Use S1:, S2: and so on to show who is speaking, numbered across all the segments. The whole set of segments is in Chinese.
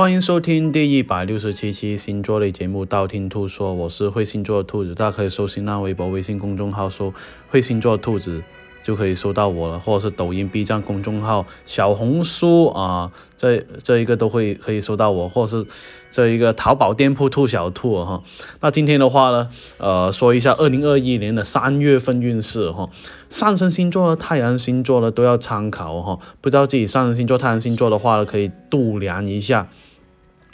S1: 欢迎收听第一百六十七期星座类节目《道听途说》，我是会星座的兔子，大家可以搜新浪微博、微信公众号搜“会星座兔子”。就可以搜到我了，或者是抖音、B 站公众号、小红书啊，这这一个都会可以搜到我，或者是这一个淘宝店铺兔小兔哈。那今天的话呢，呃，说一下二零二一年的三月份运势哈。上升星座呢，太阳星座呢都要参考哈。不知道自己上升星座、太阳星座的话呢，可以度量一下。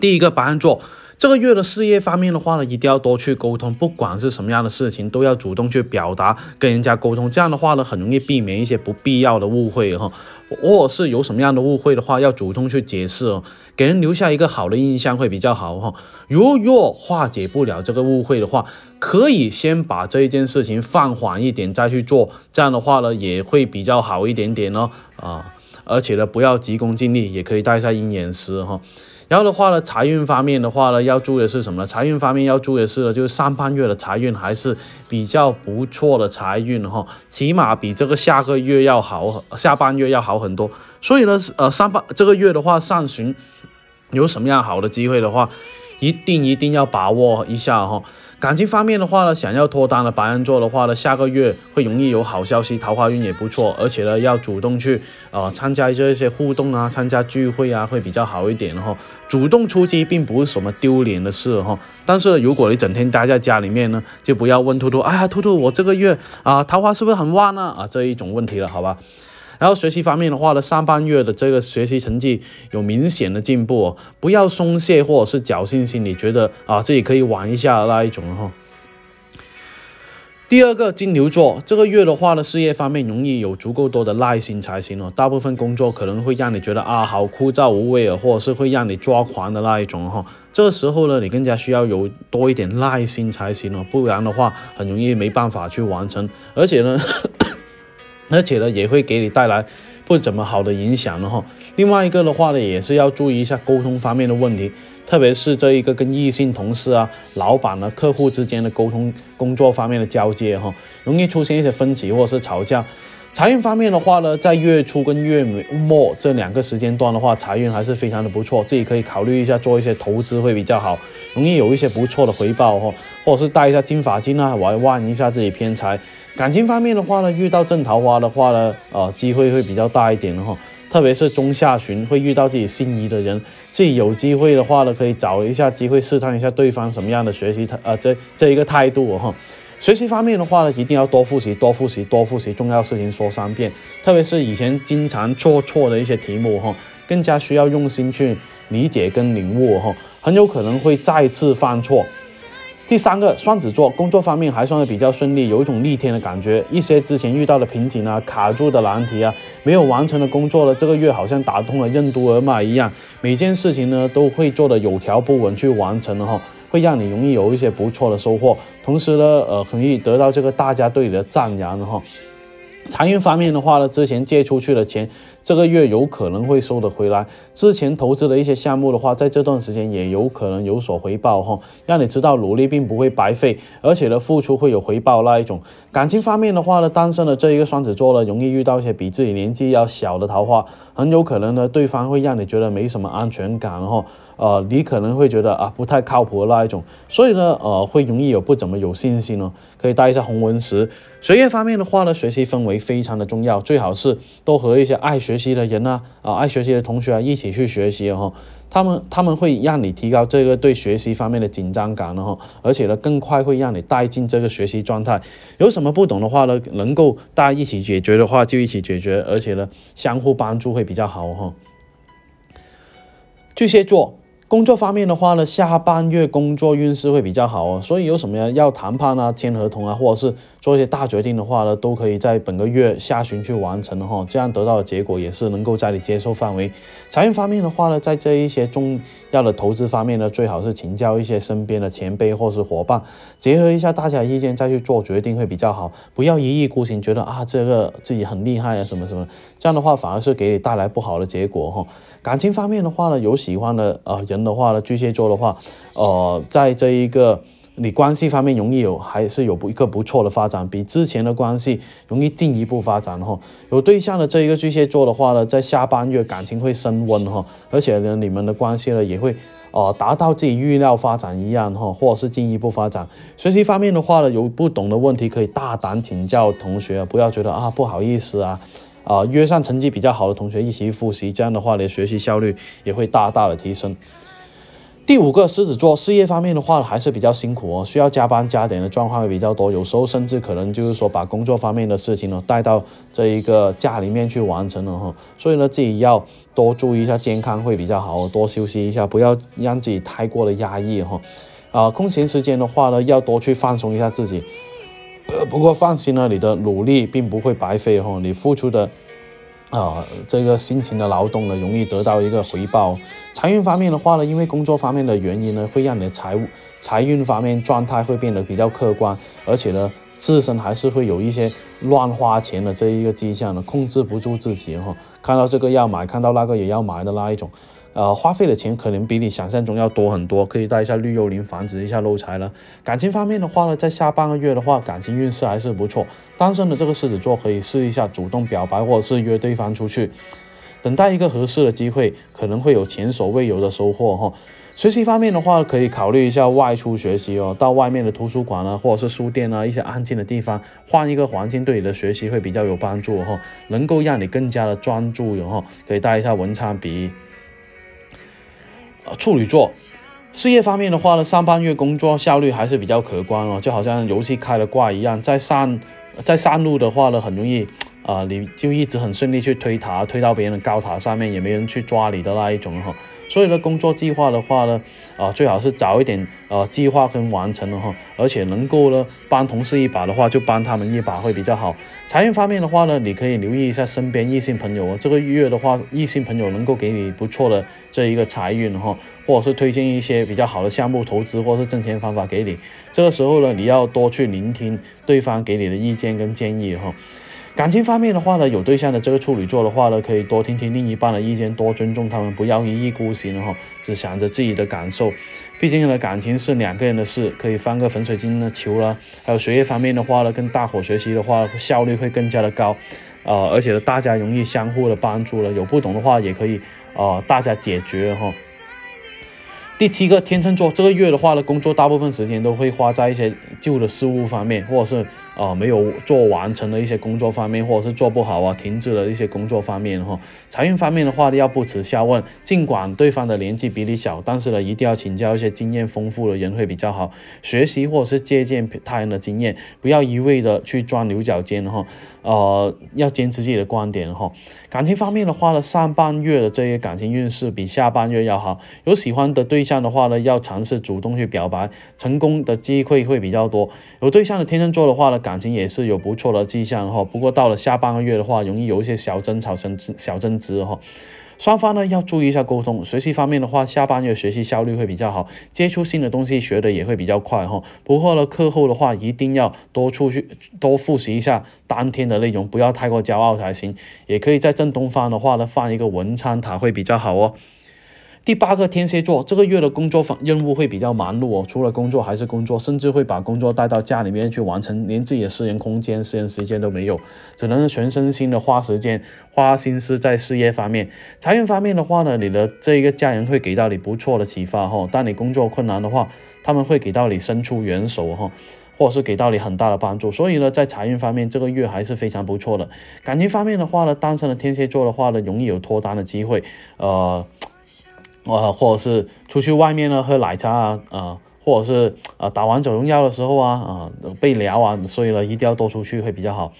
S1: 第一个白羊座。这个月的事业方面的话呢，一定要多去沟通，不管是什么样的事情，都要主动去表达，跟人家沟通。这样的话呢，很容易避免一些不必要的误会哈。或者是有什么样的误会的话，要主动去解释哦，给人留下一个好的印象会比较好哈。如若化解不了这个误会的话，可以先把这一件事情放缓一点再去做，这样的话呢，也会比较好一点点哦啊。而且呢，不要急功近利，也可以带一下鹰眼石哈。然后的话呢，财运方面的话呢，要注意的是什么呢？财运方面要注意的是呢，就是上半月的财运还是比较不错的财运哈，起码比这个下个月要好，下半月要好很多。所以呢，呃，上半这个月的话，上旬有什么样好的机会的话，一定一定要把握一下哈。感情方面的话呢，想要脱单的白羊座的话呢，下个月会容易有好消息，桃花运也不错，而且呢，要主动去呃参加这些互动啊，参加聚会啊，会比较好一点哈。主动出击并不是什么丢脸的事哈。但是如果你整天待在家里面呢，就不要问兔兔，哎呀，兔兔，我这个月啊桃花是不是很旺呢？啊这一种问题了，好吧。然后学习方面的话呢，上半月的这个学习成绩有明显的进步，不要松懈或者是侥幸心理，觉得啊自己可以玩一下那一种哈。第二个金牛座这个月的话呢，事业方面容易有足够多的耐心才行哦。大部分工作可能会让你觉得啊好枯燥无味啊，或者是会让你抓狂的那一种哈。这个时候呢，你更加需要有多一点耐心才行哦，不然的话很容易没办法去完成，而且呢。而且呢，也会给你带来不怎么好的影响的哈。另外一个的话呢，也是要注意一下沟通方面的问题，特别是这一个跟异性同事啊、老板啊、客户之间的沟通、工作方面的交接哈，容易出现一些分歧或者是吵架。财运方面的话呢，在月初跟月末这两个时间段的话，财运还是非常的不错，自己可以考虑一下做一些投资会比较好，容易有一些不错的回报哈，或者是带一下金发金啊，玩玩一下自己偏财。感情方面的话呢，遇到正桃花的话呢，呃，机会会比较大一点的哈，特别是中下旬会遇到自己心仪的人，自己有机会的话呢，可以找一下机会试探一下对方什么样的学习态，呃，这这一个态度哈。学习方面的话呢，一定要多复习，多复习，多复习，重要事情说三遍。特别是以前经常做错的一些题目哈，更加需要用心去理解跟领悟哈，很有可能会再次犯错。第三个双子座工作方面还算是比较顺利，有一种逆天的感觉。一些之前遇到的瓶颈啊、卡住的难题啊、没有完成的工作呢，这个月好像打通了任督二脉一样，每件事情呢都会做的有条不紊去完成了哈。会让你容易有一些不错的收获，同时呢，呃，很容易得到这个大家对你的赞扬哈。财运方面的话呢，之前借出去的钱。这个月有可能会收得回来，之前投资的一些项目的话，在这段时间也有可能有所回报哈，让你知道努力并不会白费，而且呢，付出会有回报那一种。感情方面的话呢，单身的这一个双子座呢，容易遇到一些比自己年纪要小的桃花，很有可能呢，对方会让你觉得没什么安全感哈，呃，你可能会觉得啊不太靠谱的那一种，所以呢，呃，会容易有不怎么有信心哦，可以带一下红纹石。学业方面的话呢，学习氛围非常的重要，最好是多和一些爱学。习的人呢，啊，爱学习的同学啊，一起去学习哈，他们他们会让你提高这个对学习方面的紧张感了哈，而且呢，更快会让你带进这个学习状态。有什么不懂的话呢，能够大家一起解决的话，就一起解决，而且呢，相互帮助会比较好哈。巨蟹座。工作方面的话呢，下半月工作运势会比较好哦，所以有什么要谈判啊、签合同啊，或者是做一些大决定的话呢，都可以在本个月下旬去完成哈，这样得到的结果也是能够在你接受范围。财运方面的话呢，在这一些重要的投资方面呢，最好是请教一些身边的前辈或是伙伴，结合一下大家的意见再去做决定会比较好，不要一意孤行，觉得啊这个自己很厉害啊什么什么，这样的话反而是给你带来不好的结果哈。感情方面的话呢，有喜欢的呃人的话呢，巨蟹座的话，呃，在这一个你关系方面容易有还是有不一个不错的发展，比之前的关系容易进一步发展哈。有对象的这一个巨蟹座的话呢，在下半月感情会升温哈，而且呢，你们的关系呢也会哦达到自己预料发展一样哈，或者是进一步发展。学习方面的话呢，有不懂的问题可以大胆请教同学，不要觉得啊不好意思啊，啊约上成绩比较好的同学一起复习，这样的话呢，学习效率也会大大的提升。第五个狮子座事业方面的话还是比较辛苦哦，需要加班加点的状况会比较多，有时候甚至可能就是说把工作方面的事情呢带到这一个家里面去完成了哈，所以呢自己要多注意一下健康会比较好，多休息一下，不要让自己太过的压抑哈。啊，空闲时间的话呢要多去放松一下自己。不过放心呢，你的努力并不会白费哈，你付出的。啊，这个辛勤的劳动呢，容易得到一个回报。财运方面的话呢，因为工作方面的原因呢，会让你的财务、财运方面状态会变得比较客观，而且呢，自身还是会有一些乱花钱的这一个迹象呢，控制不住自己哈。看到这个要买，看到那个也要买的那一种。呃，花费的钱可能比你想象中要多很多，可以带一下绿幽灵，防止一下漏财了。感情方面的话呢，在下半个月的话，感情运势还是不错。单身的这个狮子座可以试一下主动表白，或者是约对方出去，等待一个合适的机会，可能会有前所未有的收获哈。学习方面的话，可以考虑一下外出学习哦，到外面的图书馆啊，或者是书店啊，一些安静的地方，换一个环境，对你的学习会比较有帮助哈，能够让你更加的专注然后可以带一下文昌笔。处女座，事业方面的话呢，上半月工作效率还是比较可观哦，就好像游戏开了挂一样，在上在上路的话呢，很容易啊，你就一直很顺利去推塔，推到别人的高塔上面，也没人去抓你的那一种哈。所以呢，工作计划的话呢，啊，最好是早一点呃计划跟完成了哈，而且能够呢帮同事一把的话，就帮他们一把会比较好。财运方面的话呢，你可以留意一下身边异性朋友哦，这个月的话，异性朋友能够给你不错的这一个财运哈，或者是推荐一些比较好的项目投资，或者是挣钱方法给你。这个时候呢，你要多去聆听对方给你的意见跟建议哈。感情方面的话呢，有对象的这个处女座的话呢，可以多听听另一半的意见，多尊重他们，不要一意孤行哈，只想着自己的感受。毕竟呢，感情是两个人的事，可以放个粉水晶的球啦。还有学业方面的话呢，跟大伙学习的话，效率会更加的高，呃，而且呢，大家容易相互的帮助了。有不懂的话，也可以呃，大家解决哈。第七个天秤座，这个月的话呢，工作大部分时间都会花在一些旧的事物方面，或者是。啊，没有做完成的一些工作方面，或者是做不好啊，停止了一些工作方面哈。财运方面的话，要不耻下问，尽管对方的年纪比你小，但是呢，一定要请教一些经验丰富的人会比较好，学习或者是借鉴他人的经验，不要一味的去钻牛角尖哈。呃，要坚持自己的观点哈。感情方面的话呢，上半月的这些感情运势比下半月要好，有喜欢的对象的话呢，要尝试主动去表白，成功的机会会比较多。有对象的天秤座的话呢，感情也是有不错的迹象哈，不过到了下半个月的话，容易有一些小争吵、争小争执哈。双方呢要注意一下沟通。学习方面的话，下半月学习效率会比较好，接触新的东西学的也会比较快哈。不过呢，课后的话一定要多出去多复习一下当天的内容，不要太过骄傲才行。也可以在正东方的话呢放一个文昌塔会比较好哦。第八个天蝎座，这个月的工作方任务会比较忙碌哦，除了工作还是工作，甚至会把工作带到家里面去完成，连自己的私人空间、私人时间都没有，只能全身心的花时间、花心思在事业方面。财运方面的话呢，你的这一个家人会给到你不错的启发哈。当你工作困难的话，他们会给到你伸出援手哈，或者是给到你很大的帮助。所以呢，在财运方面，这个月还是非常不错的。感情方面的话呢，单身的天蝎座的话呢，容易有脱单的机会，呃。啊，或者是出去外面呢喝奶茶啊，啊，或者是啊打王者荣耀的时候啊，啊被聊啊，所以呢一定要多出去会比较好，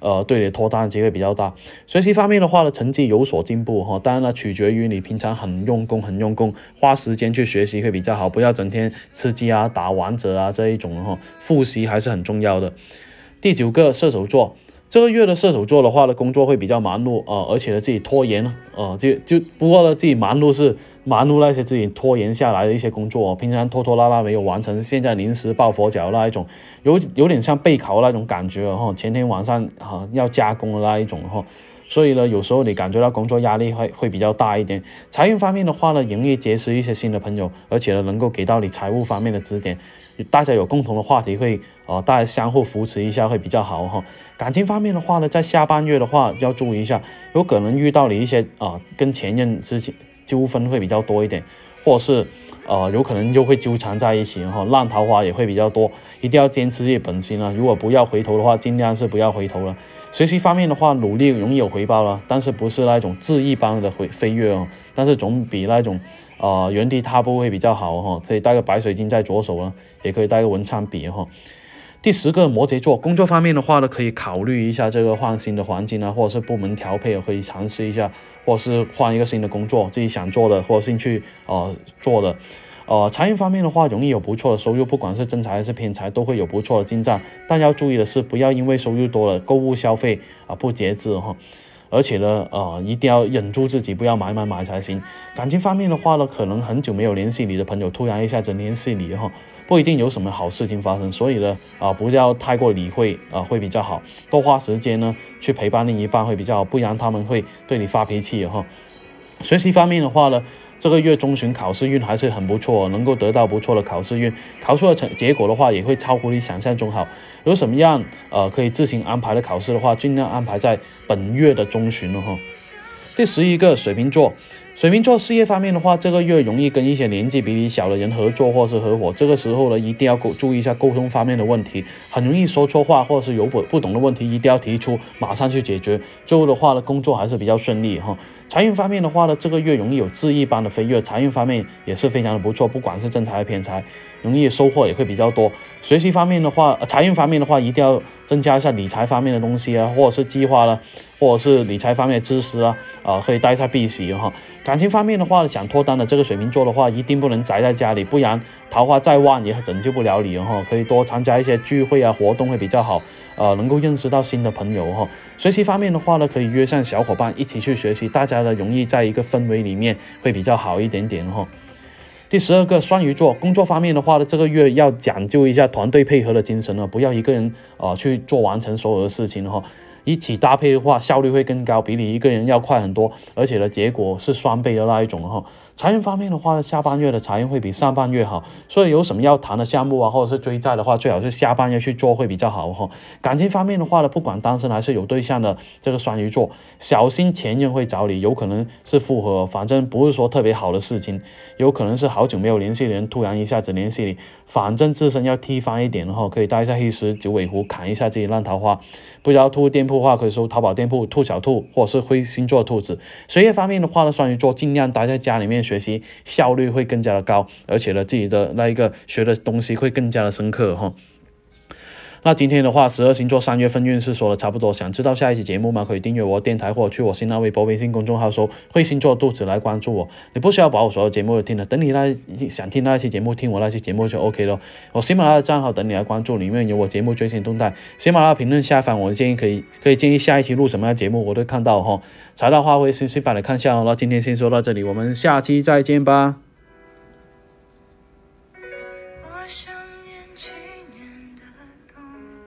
S1: 呃，对你脱单的机会比较大。学习方面的话呢，成绩有所进步哈，当然了，取决于你平常很用功，很用功，花时间去学习会比较好，不要整天吃鸡啊、打王者啊这一种哈，复习还是很重要的。第九个射手座。这个月的射手座的话呢，工作会比较忙碌啊，而且自己拖延啊，就就不过呢自己忙碌是忙碌那些自己拖延下来的一些工作，平常拖拖拉拉没有完成，现在临时抱佛脚那一种，有有点像备考那种感觉哈，前天晚上啊要加工的那一种哈，所以呢有时候你感觉到工作压力会会比较大一点。财运方面的话呢，容易结识一些新的朋友，而且呢能够给到你财务方面的指点。大家有共同的话题会呃，大家相互扶持一下会比较好哈。感情方面的话呢，在下半月的话要注意一下，有可能遇到了一些啊跟前任之间纠纷会比较多一点，或是呃有可能又会纠缠在一起哈，烂桃花也会比较多，一定要坚持自己本心啊！如果不要回头的话，尽量是不要回头了。学习方面的话，努力容易有回报了，但是不是那种质一般的飞飞跃哦，但是总比那种。啊，原地踏步会比较好哈，可以带个白水晶在左手了，也可以带个文昌笔哈。第十个摩羯座，工作方面的话呢，可以考虑一下这个换新的环境啊，或者是部门调配，可以尝试一下，或是换一个新的工作，自己想做的或者兴趣呃做的。呃，财运方面的话，容易有不错的收入，不管是正财还是偏财，都会有不错的进账。但要注意的是，不要因为收入多了，购物消费啊不节制哈。而且呢，呃，一定要忍住自己，不要买买买才行。感情方面的话呢，可能很久没有联系你的朋友，突然一下子联系你哈，不一定有什么好事情发生。所以呢，啊，不要太过理会啊，会比较好。多花时间呢，去陪伴另一半会比较好，不然他们会对你发脾气哈。学习方面的话呢。这个月中旬考试运还是很不错，能够得到不错的考试运，考出的成结果的话也会超乎你想象中好。有什么样呃可以自行安排的考试的话，尽量安排在本月的中旬了哈。第十一个水瓶座，水瓶座事业方面的话，这个月容易跟一些年纪比你小的人合作或是合伙，这个时候呢一定要沟注意一下沟通方面的问题，很容易说错话或者是有不不懂的问题，一定要提出，马上去解决。最后的话呢，工作还是比较顺利哈。财运方面的话呢，这个月容易有恣意般的飞跃，财运方面也是非常的不错，不管是正财还是偏财，容易收获也会比较多。学习方面的话，财运方面的话，一定要增加一下理财方面的东西啊，或者是计划了，或者是理财方面的知识啊，啊，可以带一下避喜哈。感情方面的话，想脱单的这个水瓶座的话，一定不能宅在家里，不然桃花再旺也拯救不了你哈。可以多参加一些聚会啊，活动会比较好。呃，能够认识到新的朋友哈。学习方面的话呢，可以约上小伙伴一起去学习，大家呢容易在一个氛围里面会比较好一点点哈。第十二个双鱼座，工作方面的话呢，这个月要讲究一下团队配合的精神呢，不要一个人啊去做完成所有的事情哈。一起搭配的话，效率会更高，比你一个人要快很多，而且呢，结果是双倍的那一种哈。财运方面的话呢，下半月的财运会比上半月好，所以有什么要谈的项目啊，或者是追债的话，最好是下半月去做会比较好哈。感情方面的话呢，不管单身还是有对象的这个双鱼座，小心前任会找你，有可能是复合，反正不是说特别好的事情，有可能是好久没有联系的人突然一下子联系你，反正自身要提翻一点的话，可以带一下黑石九尾狐砍一下自己烂桃花。不知道兔店铺的话，可以搜淘宝店铺兔小兔，或者是灰星座兔子。学业方面的话呢，双鱼座尽量待在家里面。学习效率会更加的高，而且呢，自己的那一个学的东西会更加的深刻哈。那今天的话，十二星座三月份运势说的差不多。想知道下一期节目吗？可以订阅我电台或去我新浪微博、微信公众号搜“会星座肚子”来关注我。你不需要把我所有节目都听了，等你那想听那一期节目，听我那期节目就 OK 了。我喜马拉雅账号等你来关注，里面有我节目最新动态。喜马拉雅评论下方，我建议可以可以建议下一期录什么样节目，我都看到哈。材料话会细细帮你看下哦。那今天先说到这里，我们下期再见吧。